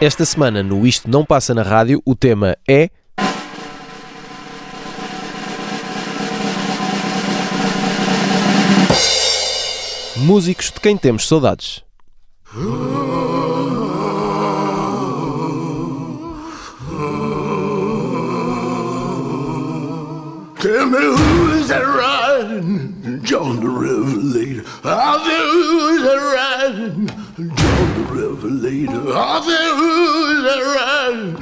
Esta semana no Isto Não Passa na Rádio, o tema é. Músicos de quem temos saudades. Tell me who's that riding? John the Revelator. I said, who's that riding? John the Revelator. I said, who's that riding?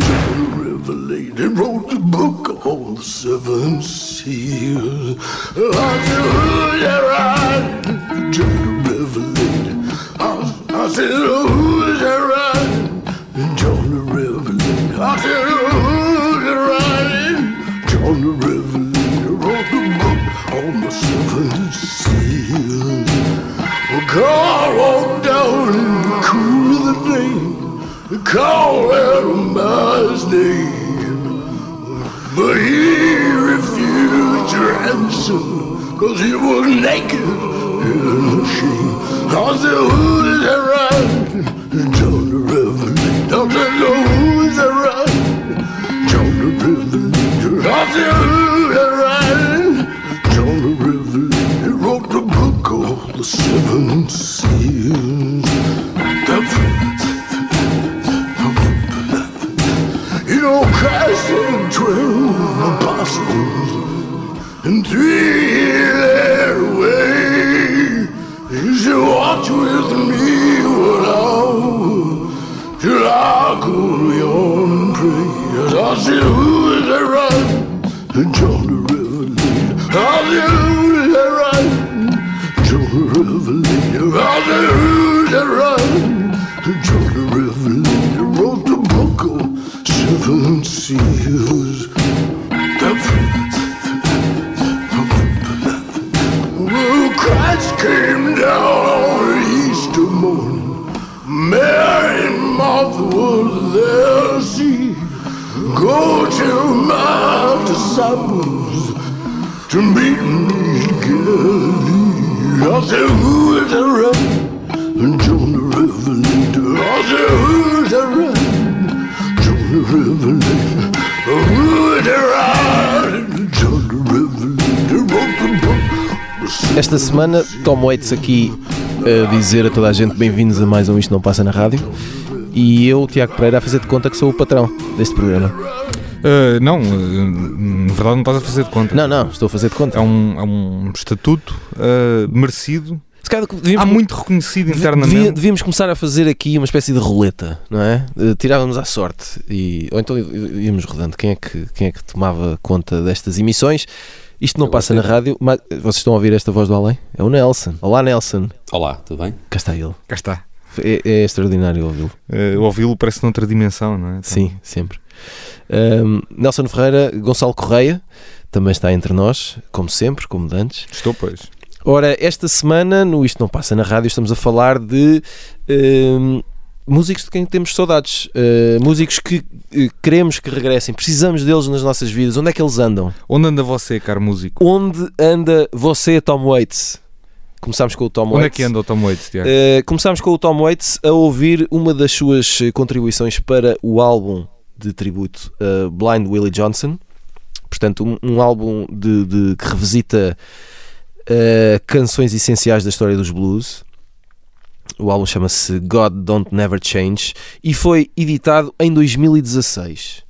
John the Revelator wrote the book on the seven seals. I said, who's that riding? John the Revelator. I, I said, who's that riding? open sea. Go on down the cool of the day. Call out my name. But he refused your ransom, cause he was naked and ashamed. I said, who did I ride? Esta semana, Tom Waits aqui a dizer a toda a gente bem-vindos a mais um Isto Não Passa na Rádio. E eu, Tiago Pereira, a fazer de conta que sou o patrão deste programa. Uh, não, uh, na verdade não estás a fazer de conta. Não, não, estou a fazer de conta. É um, é um estatuto uh, merecido, Se calhar devíamos, há muito reconhecido devia- internamente. devíamos começar a fazer aqui uma espécie de roleta, não é? Eh, Tirávamos à sorte. E, ou então íamos rodando. Quem é, que, quem é que tomava conta destas emissões? Isto não Eu passa na rádio, mas vocês estão a ouvir esta voz do além? É o Nelson. Olá, Nelson. Olá, tudo bem? Cá está ele. Cá está. É, é extraordinário ouvi-lo. Uh, ouvi-lo parece noutra dimensão, não é? Então, Sim, sempre. Ahm, Nelson Ferreira, Gonçalo Correia, também está entre nós, como sempre, como de antes. Estou, pois. Ora, esta semana, no Isto Não Passa na Rádio, estamos a falar de ahm, músicos de quem temos saudades. Ah, músicos que eh, queremos que regressem, precisamos deles nas nossas vidas. Onde é que eles andam? Onde anda você, caro músico? Onde anda você, Tom Waits? Começámos com o Tom Onde é Waits. que anda o Tom Waits, Tiago? Uh, começámos com o Tom Waits a ouvir uma das suas eh, contribuições para o álbum de tributo a Blind Willie Johnson. Portanto, um, um álbum de, de- que revisita uh, canções essenciais da história dos blues. O álbum chama-se God Don't Never Change e foi editado em 2016.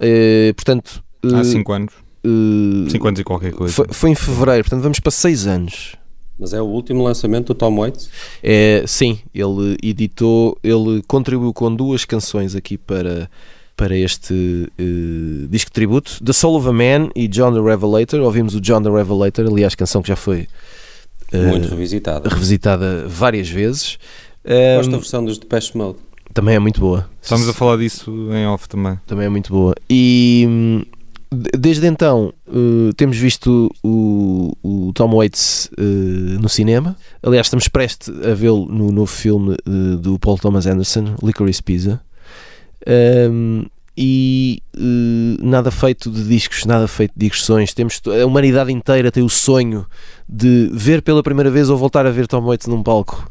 Uh, portanto, uh, Há 5 anos. 5 uh, anos e qualquer coisa. foi, foi em fevereiro, portanto, vamos para 6 anos. Mas é o último lançamento do Tom Waits? É, sim, ele editou, ele contribuiu com duas canções aqui para, para este eh, disco de tributo, The Soul of a Man e John the Revelator. Ouvimos o John the Revelator, aliás, canção que já foi eh, Muito revisitada. revisitada várias vezes. Gosto Ahm, da versão dos Depeche Mode. também é muito boa. Estamos a falar disso em off também. Também é muito boa. E hum, de- desde então eh, temos visto o, o Tom Waits eh, no cinema. Aliás, estamos prestes a vê-lo no novo filme eh, do Paul Thomas Anderson, Licorice Pizza. Um, e eh, nada feito de discos, nada feito de digressões. Temos, a humanidade inteira tem o sonho de ver pela primeira vez ou voltar a ver Tom Waits num palco.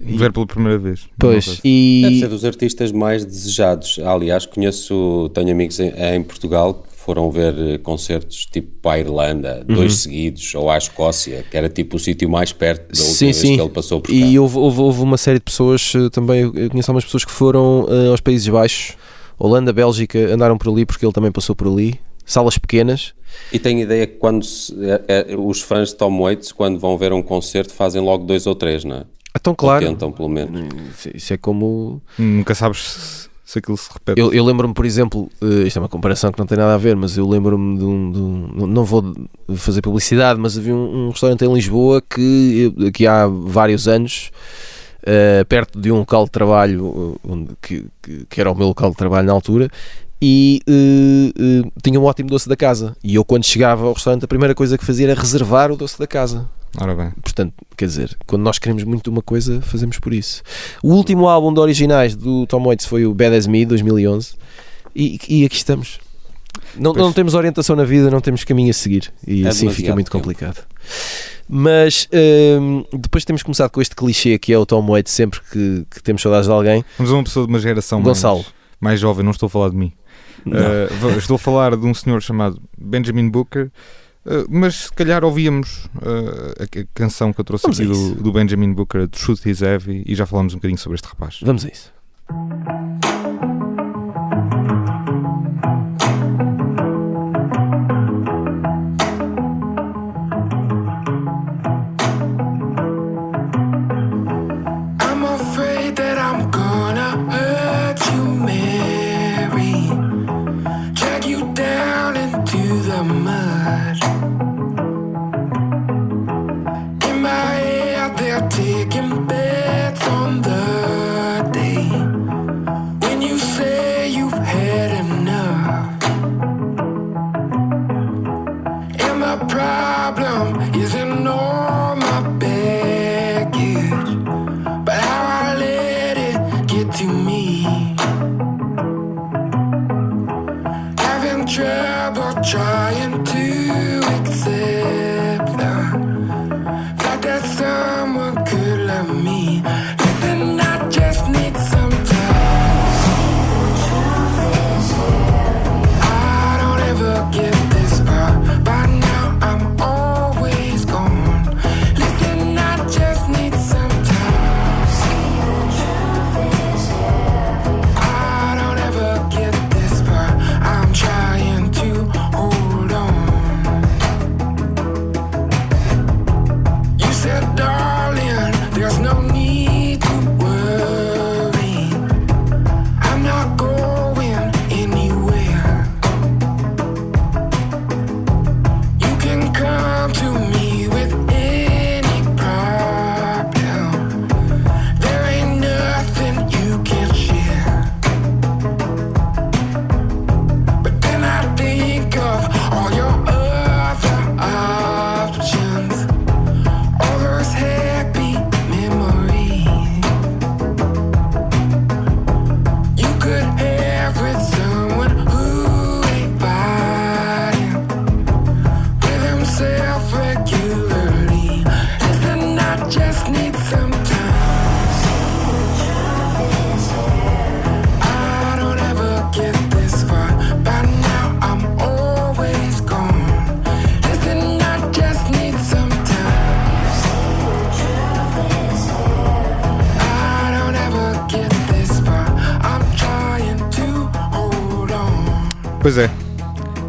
E- Ver pela primeira vez. Pois, sei. Deve e ser dos artistas mais desejados. Aliás, conheço, tenho amigos em, em Portugal foram ver eh, concertos tipo para a Irlanda, Uhum. dois seguidos, ou à Escócia, que era tipo o sítio mais perto da última Sim, vez sim. que ele passou por cá. E houve, houve, houve uma série de pessoas eh, também. Eu conheço algumas pessoas que foram eh, aos Países Baixos, Holanda, Bélgica, andaram por ali porque ele também passou por ali. Salas pequenas. E tenho ideia que quando se- é- é- os fãs de Tom Waits, quando vão ver um concerto, fazem logo dois ou três, não é? Então, Ou claro. tentam, pelo menos. Isso- Isso é como. Nunca sabes se, aquilo se repete. Eu, eu lembro-me, por exemplo, eh, isto é uma comparação que não tem nada a ver, mas eu lembro-me de um, de um- não- vou fazer publicidade, mas havia um, um restaurante em Lisboa que, que há vários anos, eh, perto de um local de trabalho, eh, onde, que, que, que era o meu local de trabalho na altura, e eh, eh, tinha um ótimo doce da casa. E eu, quando chegava ao restaurante, a primeira coisa que fazia era reservar o doce da casa. Ora bem. Portanto, quer dizer, quando nós queremos muito uma coisa, fazemos por isso. O último álbum de originais do Tom Waits foi o Bad As Me, 2011, e, e aqui estamos. Não, não temos orientação na vida, não temos caminho a seguir, e É assim fica muito tempo. complicado. Mas hum, depois temos começado com este clichê que é o Tom Waits sempre que, que temos saudades de alguém. Vamos a uma pessoa de uma geração Gonçalo. mais, mais jovem, não estou a falar de mim. Uh, estou a falar de um senhor chamado Benjamin Booker, uh, mas se calhar ouvíamos uh, a, canção que eu trouxe Vamos aqui do, do Benjamin Booker, The Truth is Heavy, e já falámos um bocadinho sobre este rapaz. Vamos a isso.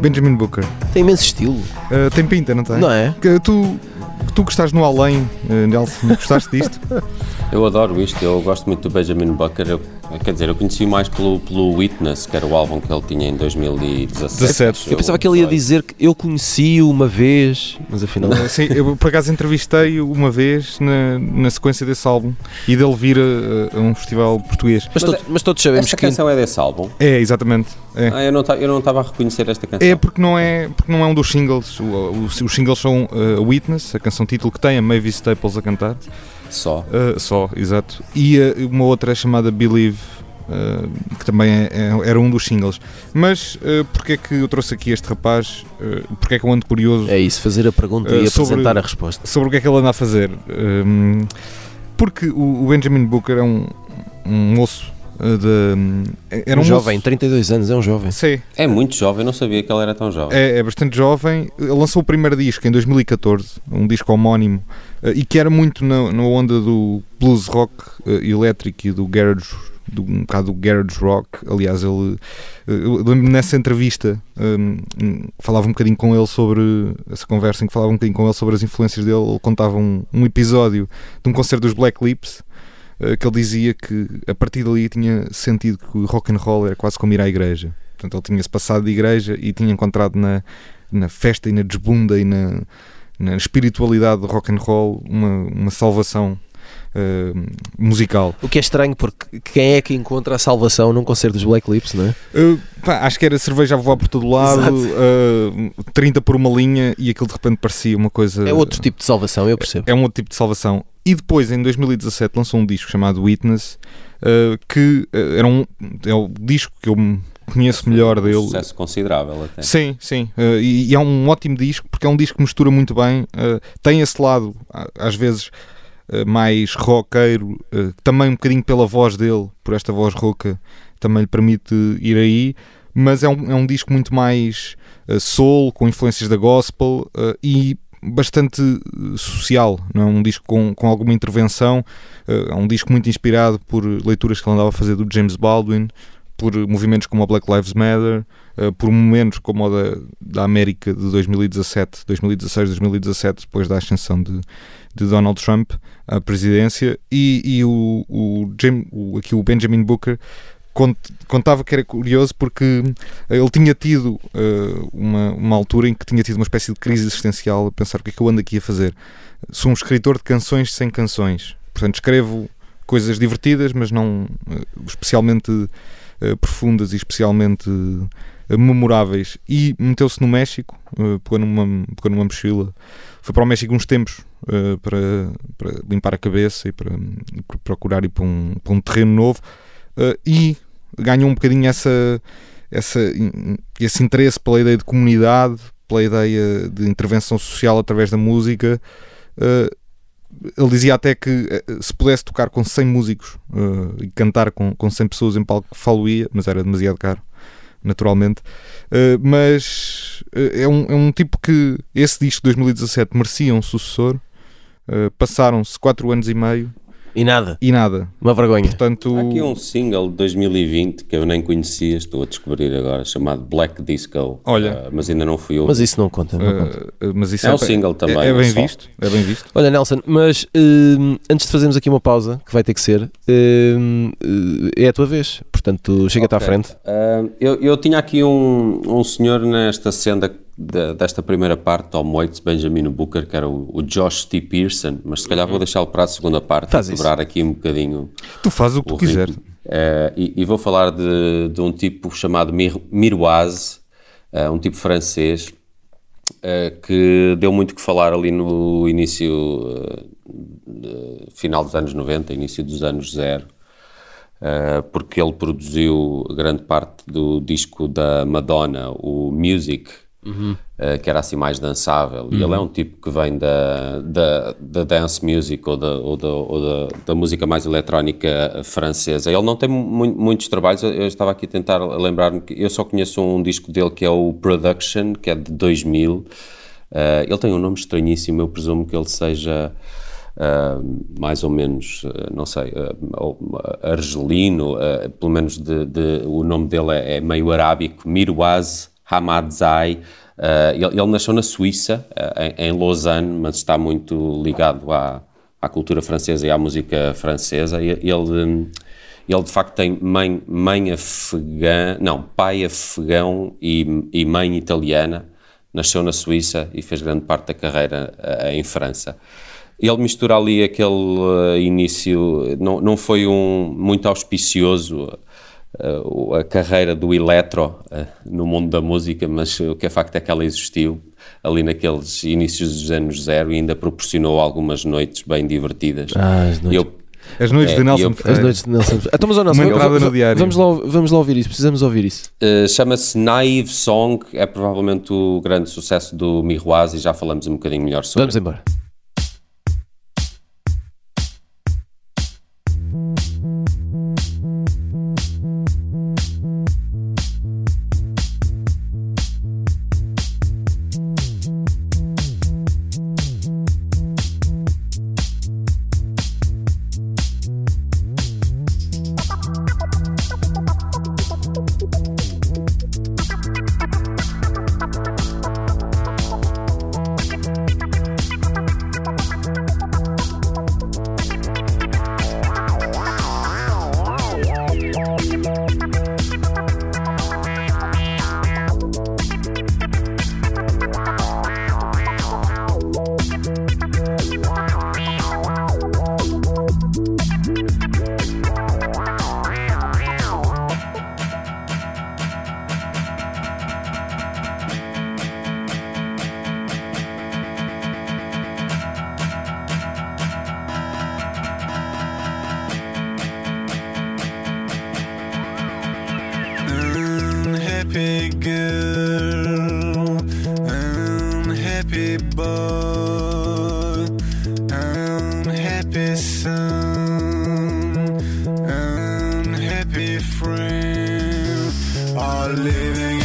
Benjamin Booker. Tem imenso estilo, Uh, tem pinta, não tem? não é? Que tu, tu que estás no além, uh, Nelson, gostaste disto? Eu adoro isto, eu gosto muito do Benjamin Booker. Eu, quer dizer, eu conheci mais pelo, pelo Witness, que era o álbum que ele tinha em 2017. 17. acho Eu pensava que ele ia dizer que eu conheci-o uma vez, mas afinal. Uh, Sim, eu por acaso entrevistei-o uma vez na, na sequência desse álbum e dele vir a, a um festival português. Mas, Mas todos, mas todos sabemos Esta que. canção é desse álbum? É, exatamente. É. Ah, eu não eu não estava a reconhecer esta canção. É porque não é, porque não é um dos singles. O- o- os singles são uh, Witness, a canção título que tem a Mavis Staples a cantar, Só. uh, só, exato. E uh, uma outra é chamada Believe, uh, que também é- é- era um dos singles. Mas uh, porque é que eu trouxe aqui este rapaz? Uh, porque é que eu ando curioso É isso, fazer a pergunta e sobre- apresentar a resposta. sobre o que é que ele anda a fazer? Porque o, o Benjamin Booker é um, um moço de. Era um um, jovem, moço, 32 anos, é um jovem. Sim, É muito jovem, não sabia que ele era tão jovem. É, é bastante jovem. Ele lançou o primeiro disco em 2014, um disco homónimo, eh, e que era muito na, na onda do blues rock eh, elétrico e do garage, do, um bocado do garage rock. Aliás, ele, eh, eu lembro-me nessa entrevista, hum, falava um bocadinho com ele sobre essa conversa em que falava um bocadinho com ele sobre as influências dele. Ele contava um, um episódio de um concerto dos Black Lips. Eh, Que ele dizia que a partir dali tinha sentido que o rock and roll era quase como ir à igreja. Portanto, ele tinha-se passado de igreja e tinha encontrado na, na festa e na desbunda e na, na espiritualidade do rock and roll uma, uma salvação eh, musical. O que é estranho, porque quem é que encontra a salvação num concerto dos Black Lips, não é? Uh, pá, acho que era cerveja a voar por todo lado, uh, 30 por uma linha e aquilo de repente parecia uma coisa. É outro tipo de salvação, eu percebo. É um outro tipo de salvação. E depois, em 2017, lançou um disco chamado Witness, uh, que uh, era um, é o disco que eu conheço melhor Um dele. sucesso considerável até. Sim, sim. Uh, e, e é um ótimo disco porque é um disco que mistura muito bem. tem esse lado, às vezes, mais roqueiro, também um bocadinho pela voz dele, por esta voz rouca, também lhe permite ir aí. Mas é um, é um disco muito mais soul, com influências da gospel e bastante uh, social. Não é um disco com, com alguma intervenção. Uh, é um disco muito inspirado por leituras que ele andava a fazer do James Baldwin, por movimentos como a Black Lives Matter, uh, por momentos como o da, da América de 2017, 2016, 2017, depois da ascensão de, de Donald Trump à presidência, e, e o, o, o- aqui o Benjamin Booker contava que era curioso porque ele tinha tido uh, uma, uma altura em que tinha tido uma espécie de crise existencial a pensar o que é que eu ando aqui a fazer. Sou um escritor de canções sem canções, portanto escrevo coisas divertidas, mas não uh, especialmente uh, profundas e especialmente memoráveis. E meteu-se no México, pegou, numa, numa mochila, foi para o México uns tempos para, para limpar a cabeça e para, para procurar ir para um, para um terreno novo uh, e ganhou um bocadinho essa, essa, esse interesse pela ideia de comunidade, pela ideia de intervenção social através da música. Uh, ele dizia até que eh, se pudesse tocar com 100 músicos uh, e cantar com, com 100 pessoas em palco, falo-ia, mas era demasiado caro, naturalmente. Uh, mas é, um, é um tipo que esse disco de 2017 merecia um sucessor. Passaram-se 4 anos e meio E nada, e nada. uma vergonha. Portanto, Há aqui um single de 2020 que eu nem conhecia, estou a descobrir agora, chamado Black Disco. Olha. Ah, mas ainda não fui eu. Mas isso não conta, não conta. uh, uh, mas isso É um bem- single também, É, é bem só. visto, é bem visto. Olha, Nelson, mas hum, antes de fazermos aqui uma pausa, que vai ter que ser, hum, é a tua vez. Portanto, chega-te à Ok. frente. Ah, eu, eu tinha aqui um, um senhor nesta senda de- desta primeira parte, Tom Waits, Benjamin Booker, que era o, o Josh T. Pearson, mas se calhar vou deixá-lo para a segunda parte, Faz quebrar aqui um bocadinho Tu fazes o que tu o quiseres. ritmo. Eh, e, e vou falar de, de um tipo chamado Mir, Miroise, eh, um tipo francês, eh, que deu muito que falar ali no início, eh, final dos anos 90, início dos anos zero, porque ele produziu grande parte do disco da Madonna, o Music, eh, que era assim mais dançável. E ele é um tipo que vem da, da, da dance music ou, da, ou, da, ou da, da música mais eletrónica francesa. Ele não tem mu- muitos trabalhos, eu, estava aqui a tentar lembrar-me que eu só conheço um disco dele que é o Production, que é de 2000. Eh, ele tem um nome estranhíssimo, eu presumo que ele seja. Uh, mais ou menos, uh, não sei, uh, uh, argelino, uh, pelo menos de, de- o nome dele é, é meio arábico, Mirwaz Hamadzai. Uh, ele, ele nasceu na Suíça, uh, em, em Lausanne, mas está muito ligado à, à cultura francesa e à música francesa. Ele, ele de facto tem mãe, mãe afegã, não, pai afegão e, e mãe italiana. Nasceu na Suíça e fez grande parte da carreira uh, em França. Ele mistura ali aquele início, não, não foi um muito auspicioso uh, a carreira do eletro uh, no mundo da música, mas o que é facto é que ela existiu ali naqueles inícios dos anos zero e ainda proporcionou algumas noites bem divertidas. Ah, as noites. Eu, As noites É, de Nelson eu- As noites de Nelson. Então, mas, Nelson, Uma entrada no diário. Vamos lá, vamos lá ouvir isso. Precisamos ouvir isso. Uh, Chama-se Naive Song, é provavelmente o grande sucesso do Miroise e já falamos um bocadinho melhor sobre. Vamos embora. are living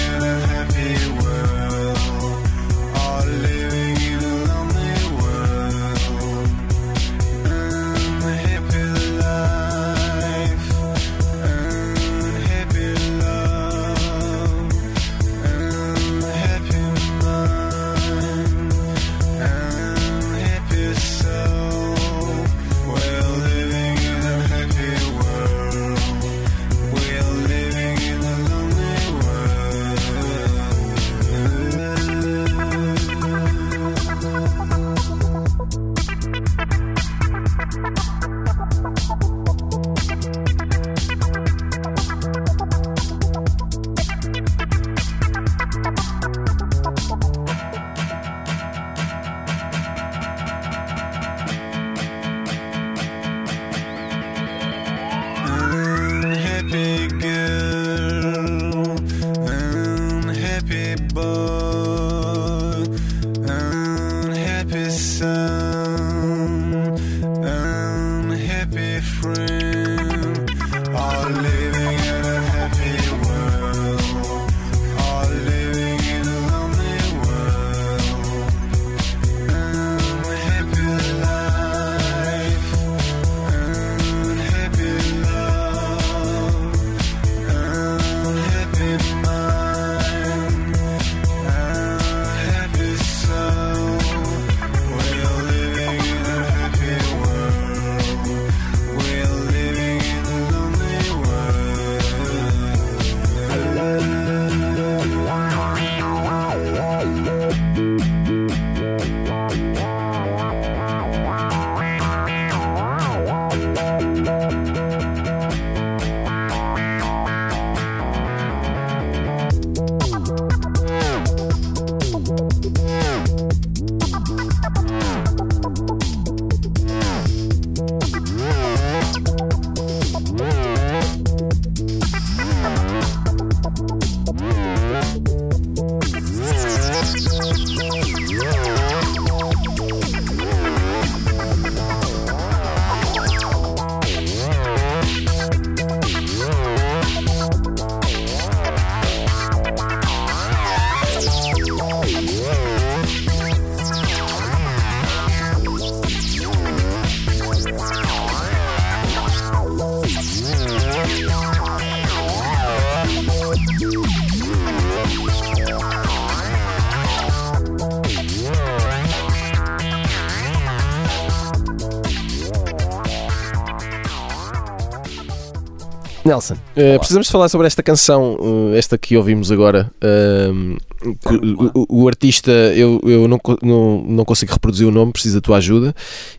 Nelson, eh, precisamos falar sobre esta canção, eh, esta que ouvimos agora. Ahm, que o, o artista, eu, eu não, não, não consigo reproduzir o nome, preciso da tua ajuda.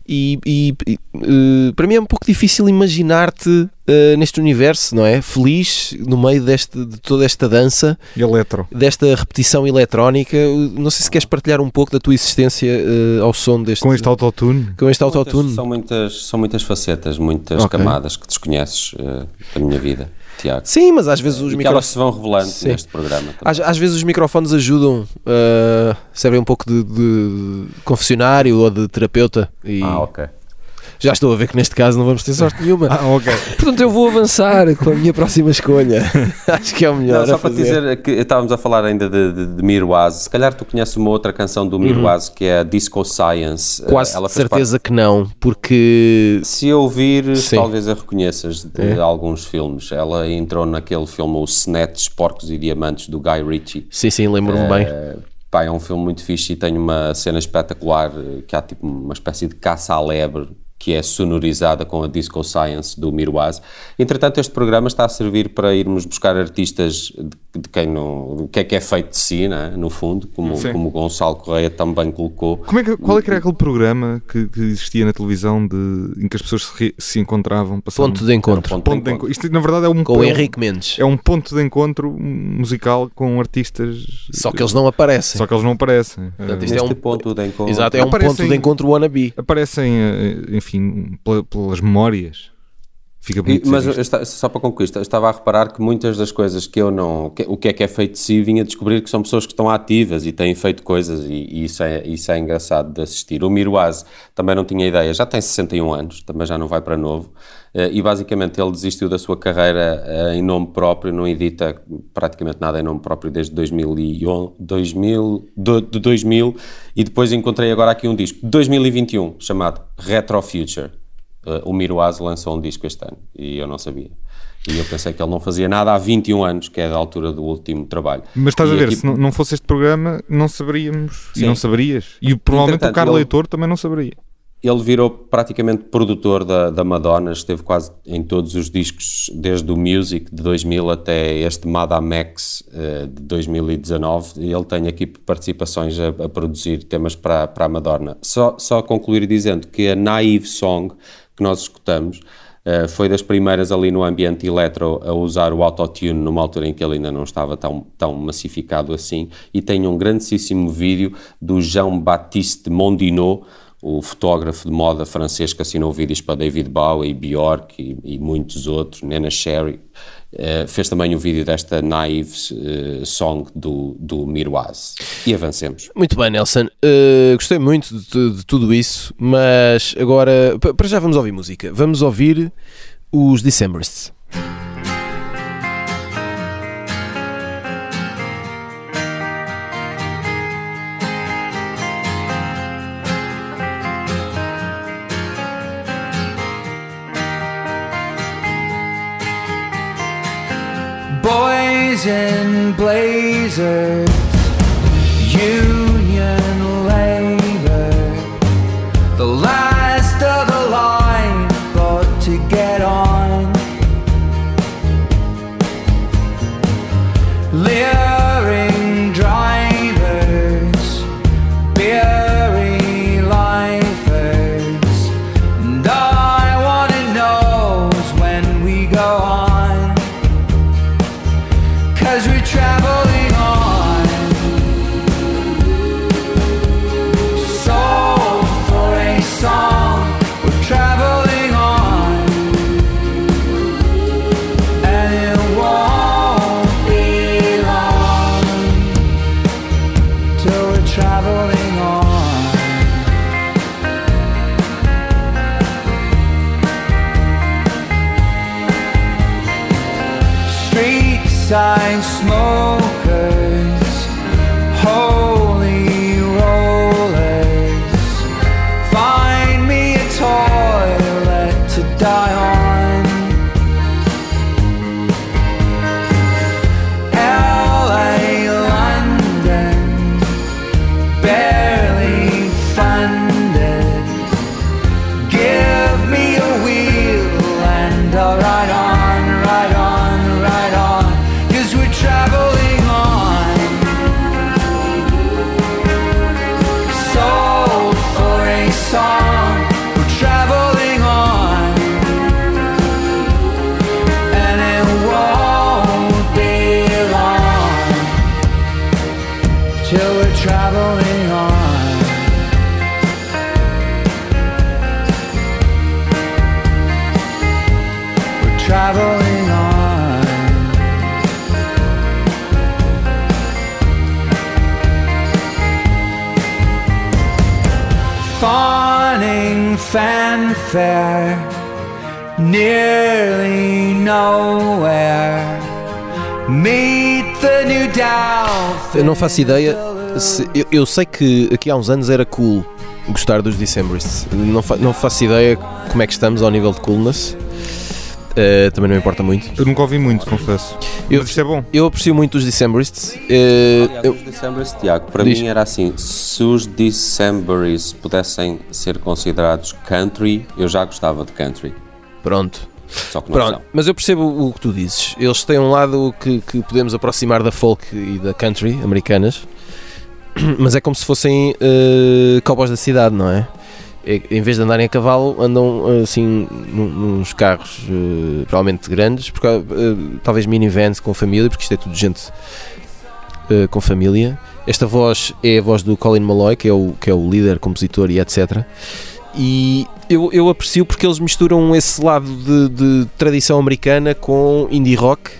E, e- e, eh, para mim é um pouco difícil imaginar-te eh, neste universo, não é? Feliz no meio deste, de toda esta dança, Eletro. desta repetição eletrónica. Não sei se queres partilhar um pouco da tua existência eh, ao som deste. Com este autotune. com este autotune. São muitas, são muitas facetas, muitas Ok. camadas que desconheces eh, da minha vida, Tiago. Sim, mas às vezes os que elas microfones. se vão revelando Sim. neste programa. Às, às vezes os microfones ajudam, uh, servem um pouco de, de confessionário ou de terapeuta. E Ah, ok. Já estou a ver que neste caso não vamos ter sorte nenhuma. Ah, ok. Portanto, eu vou avançar com a minha próxima escolha. Acho que é o melhor. Não, só para dizer que estávamos a falar ainda de, de, de Mirwaz. Se calhar tu conheces uma outra canção do Mirwaz que é a Disco Science. Uhum. Quase Ela certeza que não, porque parte- Se ouvires, Sim. talvez a reconheças de É. alguns filmes. Ela entrou naquele filme O Snatch, Porcos e Diamantes, do Guy Ritchie. sim, sim, lembro-me bem. Eh, pá, é um filme muito fixe e tem uma cena espetacular eh, que há tipo uma espécie de caça à lebre que é sonorizada com a Disco Science do Mirwaz. Entretanto, este programa está a servir para irmos buscar artistas de, de quem não, o que é que é feito de si, né? no fundo, como, Sim. como o Gonçalo Correia também colocou. Como é que, qual é que era aquele programa que, que existia na televisão de, em que as pessoas se, re- se encontravam? passavam- Ponto de encontro. Ponto Ponto de encontro. Isto, na verdade, é um, Com é o um- Henrique Mendes. É um ponto de encontro musical com artistas. Só que eles não aparecem. Só que eles não aparecem. Portanto, Eh, isto é um- ponto de encontro. Exato, é um Aparecem- ponto de encontro wannabe. aparecem, eh, pelas memórias. Fica bonito. mas esta- só para concluir, esta- estava a reparar que muitas das coisas que eu não. que- o que é que é feito de si, vinha descobrir que são pessoas que estão ativas e têm feito coisas, e, e isso, é, isso é engraçado de assistir. O Mirwaz também não tinha ideia, já tem 61 anos, também já não vai para novo, eh, e basicamente ele desistiu da sua carreira eh, em nome próprio, não edita praticamente nada em nome próprio desde 2011, 2000, do- de 2000, e depois encontrei agora aqui um disco de 2021 chamado Retro Future. Uh, o Miroaz lançou um disco este ano e eu não sabia. E eu pensei que ele não fazia nada há 21 anos, que é da altura do último trabalho. Mas estás E a ver, aqui- se não, não fosse este programa, não saberíamos. E Sim. não saberias. E provavelmente o Carlos ele- Leitor também não saberia. Ele virou praticamente produtor da, da Madonna, esteve quase em todos os discos, desde o Music de 2000 até este Madame X eh, de 2019. E ele tem aqui participações a, a produzir temas para, para a Madonna. Só, só concluir dizendo que a Naive Song que nós escutamos eh, foi das primeiras ali no ambiente eletro a usar o autotune numa altura em que ele ainda não estava tão, tão massificado assim. E tem um grandíssimo vídeo do Jean-Baptiste Mondino o fotógrafo de moda francês que assinou vídeos para David Bowie, Bjork e, e muitos outros, Nena Sherry, eh, fez também o vídeo desta Naive eh, Song do, do Mirwaz. E avancemos. Muito bem, Nelson. Uh, gostei muito de, de tudo isso, mas agora, pa- para já vamos ouvir música. Vamos ouvir os Decemberists. blazing blazers. You I smoke. Eu não faço ideia. se- eu, eu sei que aqui há uns anos era cool gostar dos Decemberists. Não, fa- não faço ideia como é que estamos ao nível de coolness. Uh, também não importa muito. Eu nunca ouvi muito, confesso. Eu- Mas isto é bom. Eu aprecio muito os Decemberists. Uh, Aliás, eu- os Decemberists, Tiago, para Diz. mim era assim: se os Decemberists pudessem ser considerados country, eu já gostava de country. pronto. Só que não Pronto, são. mas eu percebo o que tu dizes. Eles têm um lado que, que podemos aproximar da folk e da country americanas, mas é como se fossem uh, cowboys da cidade, não é? É- Em vez de andarem a cavalo, andam assim num- nos carros uh, provavelmente grandes, porque, uh, talvez minivans com família, porque isto é tudo gente uh, com família. Esta voz é a voz do Colin Malloy, que é o, que é o líder, compositor e etc. E eu, eu aprecio porque eles misturam esse lado de, de tradição americana com indie rock.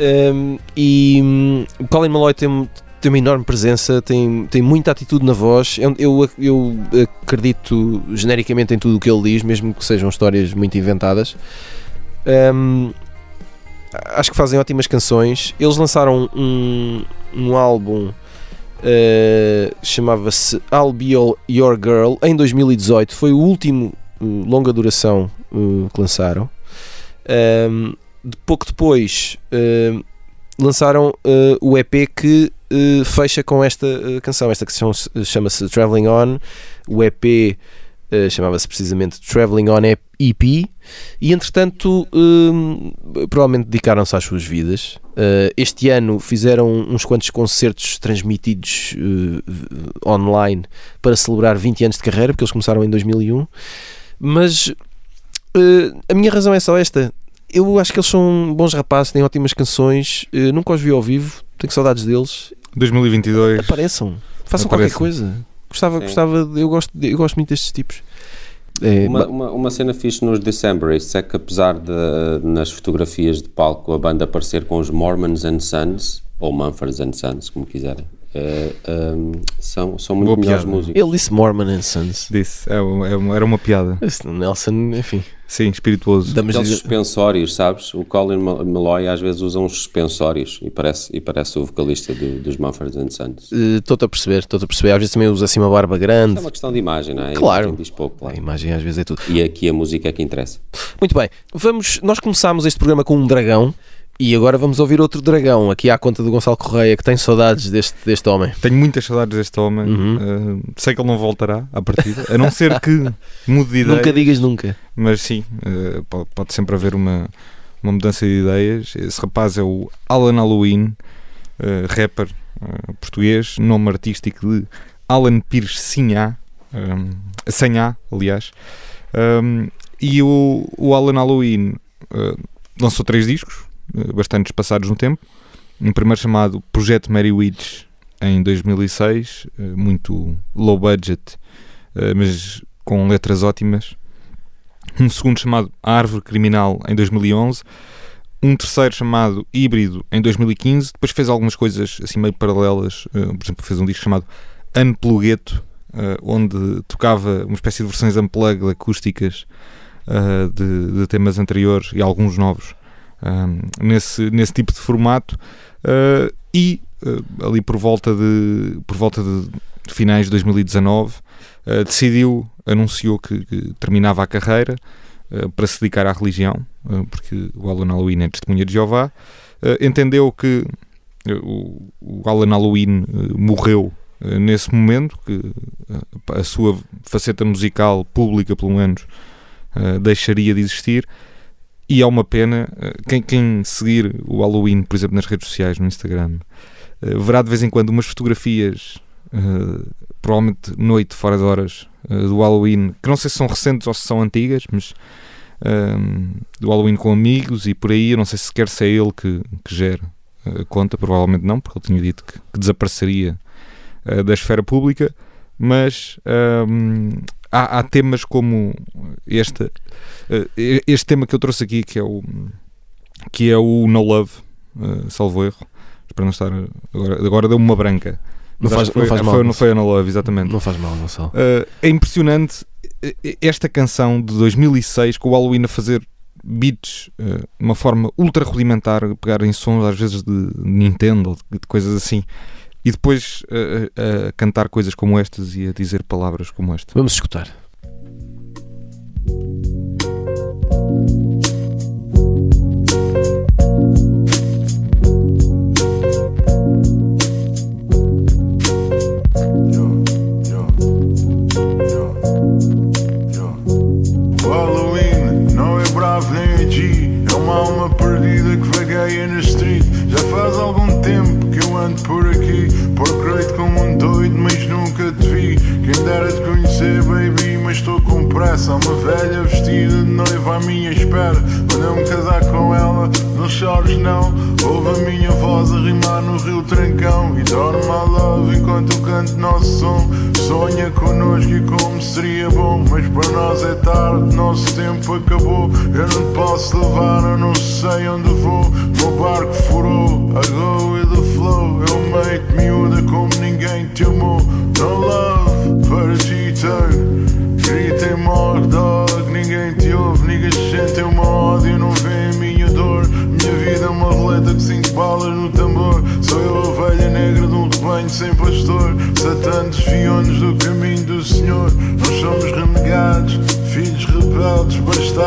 Um, e o Colin Malloy tem, tem uma enorme presença, tem, tem muita atitude na voz. Eu, eu, eu acredito genericamente em tudo o que ele diz, mesmo que sejam histórias muito inventadas. Um, acho que fazem ótimas canções. Eles lançaram um, um álbum Uh, chamava-se I'll Be Your- Girl em 2018 foi o último uh, longa duração uh, que lançaram. Um, de pouco depois uh, lançaram o EP que fecha com esta canção. Esta canção se- chama-se Traveling On. O EP chamava-se precisamente Traveling On EP e entretanto um, provavelmente dedicaram-se às suas vidas Uh, este ano fizeram uns quantos concertos transmitidos uh, online para celebrar 20 anos de carreira, porque eles começaram em 2001. Mas uh, a minha razão é só esta. Eu acho que eles são bons rapazes, têm ótimas canções. uh, nunca os vi ao vivo, tenho saudades deles. 2022. Apareçam, façam Apareçam. qualquer coisa. Gostava, Sim. gostava, eu gosto, eu gosto muito destes tipos. É, Uma, uma, uma cena fixe nos Decemberists é que apesar de nas fotografias de palco a banda aparecer com os Mormons and Sons, ou Mumford and Sons, como quiserem, eh, um, são, são muito Boa melhores piada. músicos. ele disse Mormon and Sons. Disse. É é era uma piada. Esse Nelson, enfim, Sim, espirituoso. damos Aqueles suspensórios, sabes? O Colin Mal- Malloy às vezes usa uns suspensórios e parece, e parece o vocalista do- dos Mumford and Sons. Estou-te a perceber, estou-te a perceber. Às vezes também usa assim uma barba grande. É uma questão de imagem, não é? A Claro. Diz pouco, A claro. imagem às vezes é tudo. E aqui a música é que interessa. Muito bem, vamos. Nós começámos este programa com um dragão e agora vamos ouvir outro dragão aqui à conta do Gonçalo Correia que tem saudades deste, deste homem. Tenho muitas saudades deste homem. Uhum. Uh, sei que ele não voltará à partida, a não ser que mude de ideia. Nunca digas nunca. Mas sim, uh, pode, pode sempre haver uma, uma mudança de ideias. Esse rapaz é o Alan Halloween, uh, rapper uh, português, nome artístico de Alan Pires Sinhá, um, Sanhá, aliás. Um, e o, o Alan Halloween lançou três discos, bastante espaçados no tempo. Um primeiro chamado Projeto Mary Witch em 2006, uh, muito low budget, uh, mas com letras ótimas. Um segundo chamado Árvore Criminal em 2011. Um terceiro chamado Híbrido em 2015. Depois fez algumas coisas assim meio paralelas. Uh, por exemplo, fez um disco chamado Unplugueto, onde tocava uma espécie de versões unplugged acústicas de, de temas anteriores e alguns novos nesse, nesse tipo de formato. Uh, e uh, ali por volta de, por volta de finais de 2019 uh, decidiu, anunciou que, que terminava a carreira para se dedicar à religião, porque o Alan Halloween é testemunha de Jeová. Entendeu que o, o Alan Halloween morreu nesse momento, que a sua faceta musical pública, pelo menos, deixaria de existir. E é uma pena. uh, Quem, quem seguir o Halloween, por exemplo, nas redes sociais, no Instagram, uh, verá de vez em quando umas fotografias, uh, provavelmente noite, fora de horas, do Halloween, que não sei se são recentes ou se são antigas, mas do Halloween com amigos e por aí. Eu não sei se sequer se é ele que, que gera a conta, provavelmente não, porque ele tinha dito que, que desapareceria eh, da esfera pública, mas há, há temas como este, eh, este tema que eu trouxe aqui, que é o, que é o No Love, eh, salvo erro, para não estar agora, agora deu-me uma branca. Não faz- que não foi, faz mal, foi, não foi a No Love, exatamente. Não faz mal, Gonçalo. Uh, é impressionante esta canção de 2006 com o Halloween a fazer beats uh, de uma forma ultra rudimentar, pegar em sons às vezes de Nintendo de coisas assim, e depois uh, uh, a cantar coisas como estas e a dizer palavras como esta. Vamos escutar. O Halloween não é bravo nem é G É uma alma perdida que vagueia na street Já faz algum por aqui. Procurei-te como um doido, mas nunca te vi. Quem dera te conhecer, baby, mas estou com pressa. Há uma velha vestida de noiva à minha espera. Quando eu me casar com ela, não chores não. Ouve a minha voz a rimar no rio Trancão. E dorme my love enquanto canto nosso som. Sonha connosco e como seria bom. Mas para nós é tarde, nosso tempo acabou. Eu não posso levar, eu não sei onde vou. Meu barco furou, the flow Eu mate miúda como ninguém te amou No love para tenho Grita e morre, dog, ninguém te ouve Niggas sentem uma ódio, não vê a minha dor. Minha vida é uma roleta com cinco balas no tambor. Sou eu a ovelha negra de um rebanho sem pastor. Satã desviou-nos do caminho do Senhor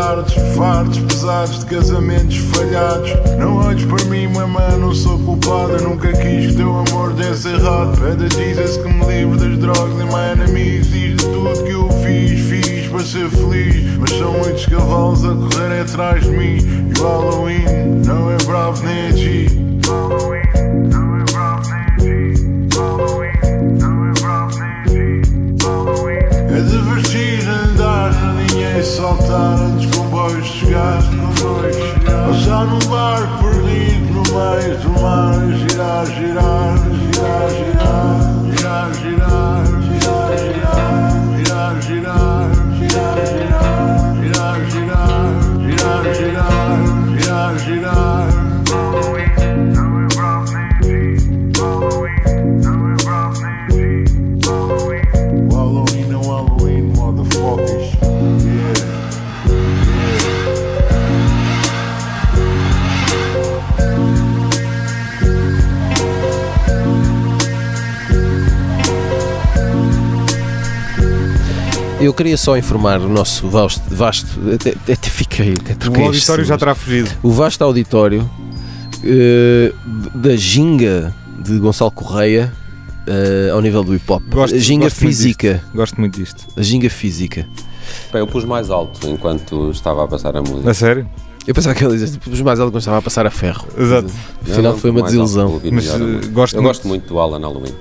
Bastardos, fartos, pesados de casamentos falhados. Não olhes para mim, mamãe, não sou culpado. Eu nunca quis que teu amor desse errado Pede Jesus que me livre das drogas. E my enemies Diz de tudo que eu fiz, fiz para ser feliz Mas são muitos cavalos a correrem atrás de mim. E o Halloween não é bravo nem é G Halloween não e saltar antes que o comboio chegar Passar num barco perdido no meio do mar girar, girar, girar Girar, girar, girar, Eu queria só informar o nosso vasto, vasto até, até fiquei, até troquei O auditório já terá fugido. o vasto auditório eh, da ginga de Gonçalo Correia eh, ao nível do hip hop. Gosto- a ginga gosto muito física. Gosto muito disto. A ginga física. Bem, eu pus mais alto enquanto estava a passar a música. A sério? Eu pensava que ele dizia, os mais alto quando estava a passar a ferro. Exato. Afinal foi uma pus desilusão. Mas melhor eh, gosto, Eu muito, gosto muito do Alan Halloween.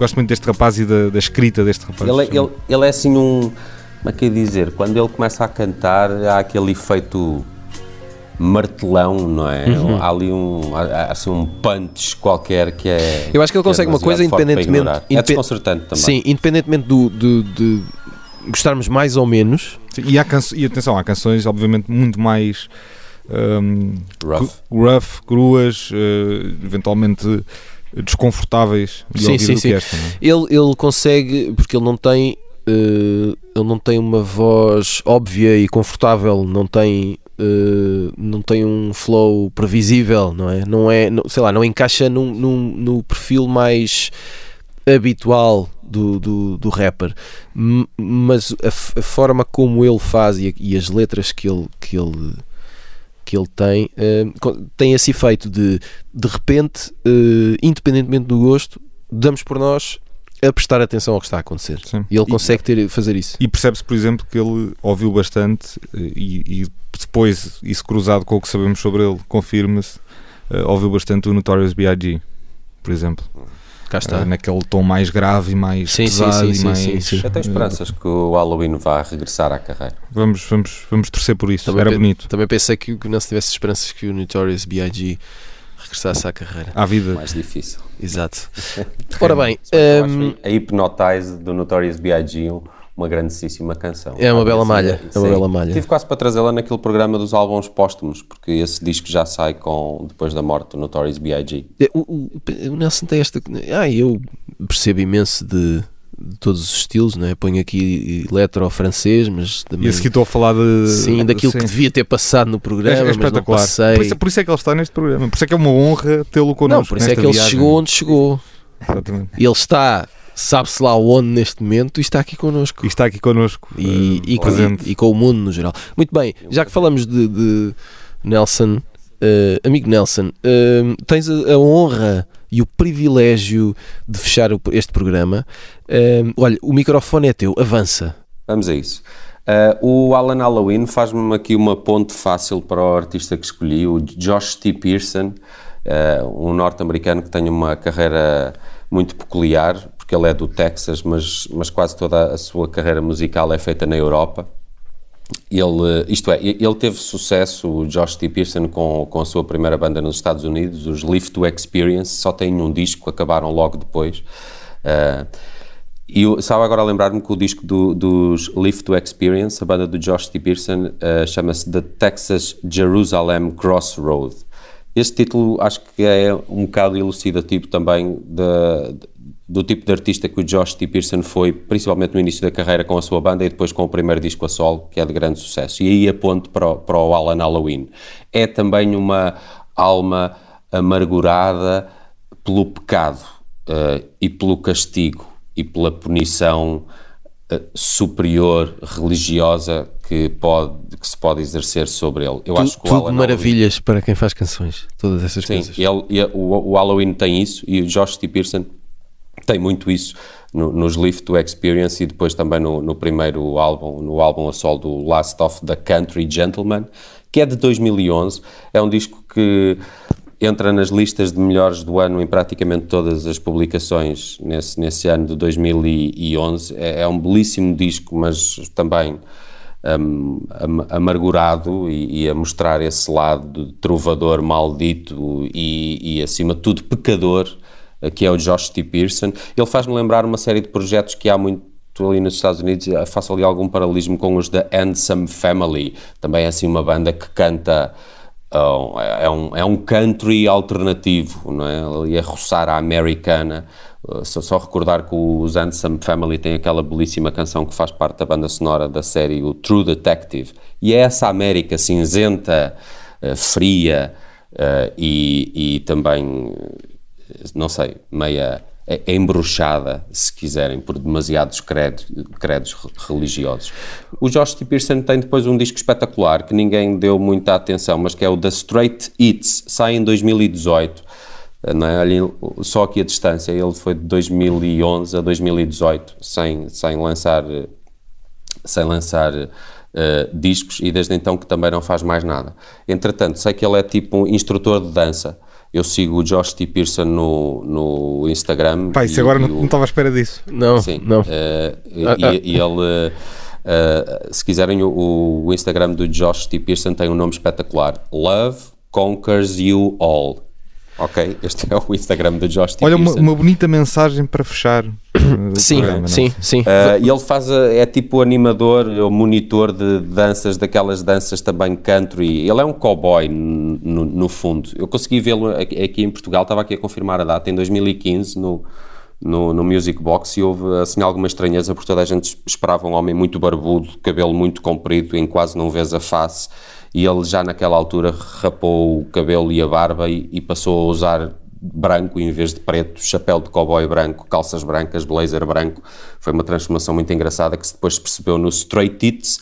Gosto muito deste rapaz e da, da escrita deste rapaz. Ele, é- ele, ele é assim um. Como é que eu ia dizer? Quando ele começa a cantar, há aquele efeito martelão, não é? Uhum. Há ali um, há- assim um punch qualquer que é. Eu acho que ele que é consegue uma coisa independentemente- ignorar. É desconcertante também. Sim, independentemente do, do- de gostarmos mais ou menos, Sim, E, há canço- e atenção, há canções obviamente muito mais hum, Rough. cru- rough, cruas, eh, eventualmente desconfortáveis de Sim, ouvir sim, do sim. que esta. não é? ele, ele consegue, porque ele não tem eh, ele não tem uma voz óbvia e confortável, não tem eh, não tem um flow previsível, não é? Não é, não- sei lá, não encaixa num, num- no perfil mais habitual do, do, do rapper, M- mas a, a forma como ele faz e, e as letras que ele, que ele que ele tem co- tem esse efeito de de repente, eh, independentemente do gosto, damos por nós a prestar atenção ao que está a acontecer. Sim. E ele E- consegue ter, fazer isso. E percebe-se, por exemplo, que ele ouviu bastante eh, e, e depois, isso cruzado com o que sabemos sobre ele, confirma-se, eh, ouviu bastante o Notorious B.I.G., por exemplo. Cá está. Eh, naquele tom mais grave e mais Sim, sim, pesado sim, e sim, mais... sim, sim. Eu tenho esperanças que o Halloween vá regressar à carreira. Vamos, vamos, vamos torcer por isso. Também Era bonito. Também pensei que, não se tivesse esperanças que o Notorious B.I.G. regressasse à carreira. À vida. Mais difícil. Exato. Ora bem, hum, acho a Hypnotize do Notorious B.I.G. um- uma grandíssima canção. É uma bela malha, é uma bela malha. Tive quase para trazê-la naquele programa dos álbuns póstumos, porque esse disco já sai com, depois da morte do Notorious B.I.G. o, o- o Nelson tem esta. Ah, eu percebo imenso de, de todos os estilos, não é? Ponho aqui eletro francês, mas também. E esse que estou a falar de. Sim, daquilo que devia ter passado no É, programa, é mas não espetacular. passei. Por isso, por isso é que ele está neste programa. Por isso é que é uma honra tê-lo connosco. não, por isso é que ele chegou onde chegou. Exatamente. E ele está, sabe-se lá onde neste momento, e está aqui connosco. E está aqui connosco. E, eh, e, com, presente. e com o mundo no geral. Muito bem, já que falamos de, de Nelson, eh, amigo Nelson, eh, tens a, a honra e o privilégio de fechar o- este programa. Eh, olha, o microfone é teu, avança. Vamos a isso. Uh, o Alan Halloween faz-me aqui uma ponte fácil para o artista que escolhi, o Josh T. Pearson, uh, um norte-americano que tem uma carreira muito peculiar, porque ele é do Texas, mas, mas quase toda a sua carreira musical é feita na Europa. Ele, isto é, ele teve sucesso, o Josh T. Pearson, com, com a sua primeira banda nos Estados Unidos, os Live to Experience, só têm um disco, acabaram logo depois. Uh, e eu estava agora lembrar-me que o disco do- dos Live to Experience, a banda do Josh T. Pearson, uh, chama-se The Texas Jerusalem Crossroad. Este título acho que é um bocado elucidativo também da- do tipo de artista que o Josh T. Pearson foi, principalmente no início da carreira com a sua banda e depois com o primeiro disco a solo, que é de grande sucesso. E aí aponto para o, para o Alan Halloween. É também uma alma amargurada pelo pecado eh, e pelo castigo e pela punição superior religiosa que, pode, que se pode exercer sobre ele. Eu acho Tu- que o tudo Alan Halloween- maravilhas para quem faz canções, todas essas Sim, coisas. ele, e o, o Halloween tem isso e o Josh T. Pearson tem muito isso no- nos Live to Experience e depois também no, no primeiro álbum, no álbum a sol do Last of the Country Gentleman, que é de 2011. É um disco que entra nas listas de melhores do ano em praticamente todas as publicações nesse, nesse ano de 2011. É, é um belíssimo disco, mas também um, am- amargurado e, e a mostrar esse lado de trovador maldito e, e, acima de tudo, pecador, que é o Josh T. Pearson. Ele faz-me lembrar uma série de projetos que há muito ali nos Estados Unidos, faço ali algum paralelismo com os da Handsome Family, também é assim uma banda que canta é, um, é um country alternativo, não é? Ali a roçar a americana. Uh, Só, só recordar que os Handsome Family têm aquela belíssima canção que faz parte da banda sonora da série, o True Detective. E é essa América cinzenta, uh, fria uh, e, e também, não sei, meia é, é embruxada, se quiserem, por demasiados credos, credos re- religiosos. O Josh T. Pearson tem depois um disco espetacular que ninguém deu muita atenção, mas que é o The Straight Eats, sai em 2018. eh, Não é? Só aqui a distância, ele foi de 2011 a 2018, sem, sem lançar, sem lançar eh, discos e desde então que também não faz mais nada. Entretanto, sei que ele é tipo um instrutor de dança. Eu sigo o Josh T. Pearson no, no Instagram. Pá, isso e- agora e não, o- não estava à espera disso. Não, Sim, não. eh, e, Ah, ah. e ele, eh, se quiserem, o, o Instagram do Josh T. Pearson tem um nome espetacular: Love Conquers You All. Ok? Este é o Instagram do Josh T. Olha, uma, uma bonita mensagem para fechar. Sim, programa, não? sim, sim. Uh, e ele faz, a- é tipo animador ou monitor de danças, daquelas danças também country. Ele é um cowboy, no, no fundo. Eu consegui vê-lo aqui, aqui em Portugal, estava aqui a confirmar a data, em 2015, no, no, no Music Box, e houve assim alguma estranheza, porque toda a gente esperava um homem muito barbudo, cabelo muito comprido, em quase não vês a face, e ele já naquela altura rapou o cabelo e a barba e, e passou a usar branco em vez de preto, chapéu de cowboy branco, calças brancas, blazer branco. Foi uma transformação muito engraçada que depois se percebeu no Straight Tits.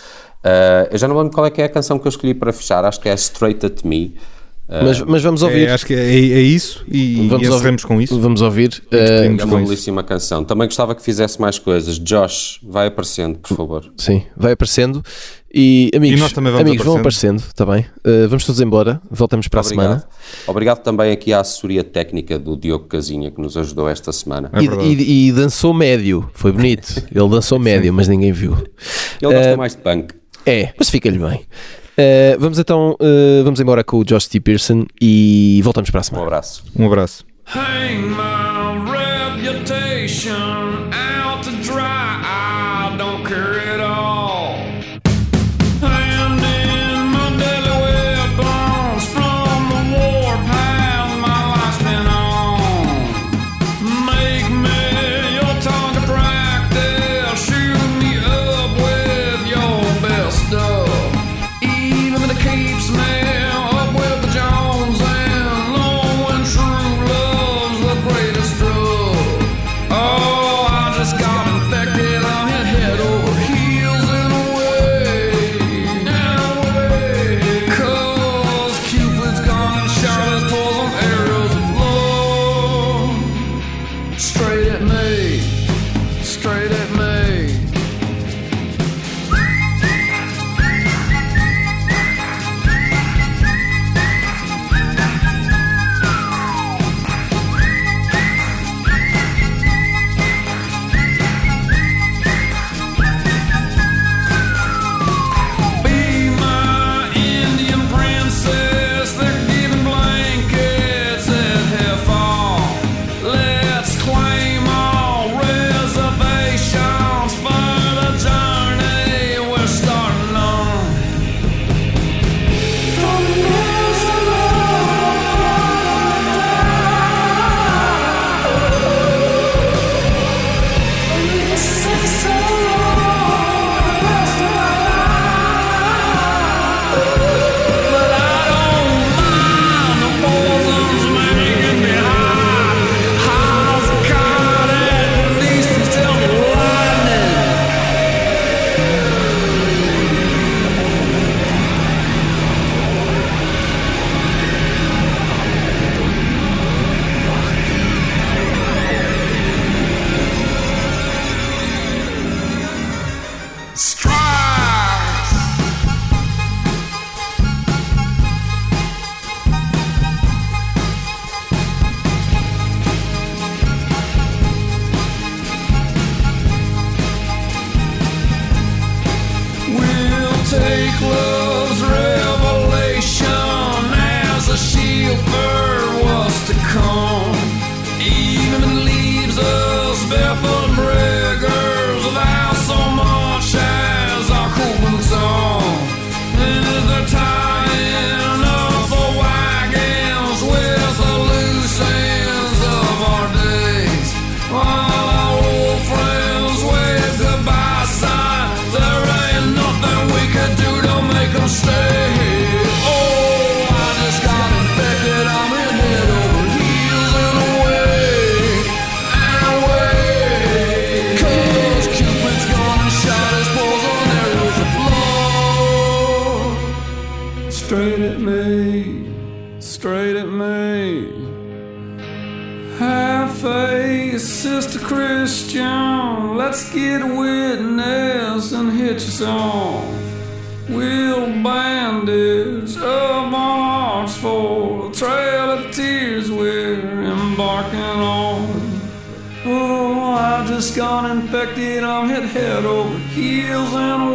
Uh, eu já não lembro qual é que é a canção que eu escolhi para fechar, acho que é Straight at Me. Mas, mas vamos ouvir. É, acho que é, é isso e, Vamos e ouvir. com isso. Vamos ouvir. É com uma isso. belíssima canção. Também gostava que fizesse mais coisas. Josh, vai aparecendo, por favor. sim, vai aparecendo. E amigos, E nós também vamos amigos vão aparecendo, está bem? Eh, vamos todos embora. Voltamos para a Obrigado. semana. Obrigado também aqui à assessoria técnica do Diogo Casinha que nos ajudou esta semana. É E, e- e dançou médio, foi bonito. Ele dançou médio, mas ninguém viu. Ele gosta mais de punk. É, mas fica-lhe bem. Uh, vamos então, uh, vamos embora com o Josh T. Pearson e voltamos para a semana. Um abraço. Um abraço. get a get witness and hitch us off. We'll bandage our march for a trail of tears we're embarking on. Oh, I just got infected. I'm hit head over heels and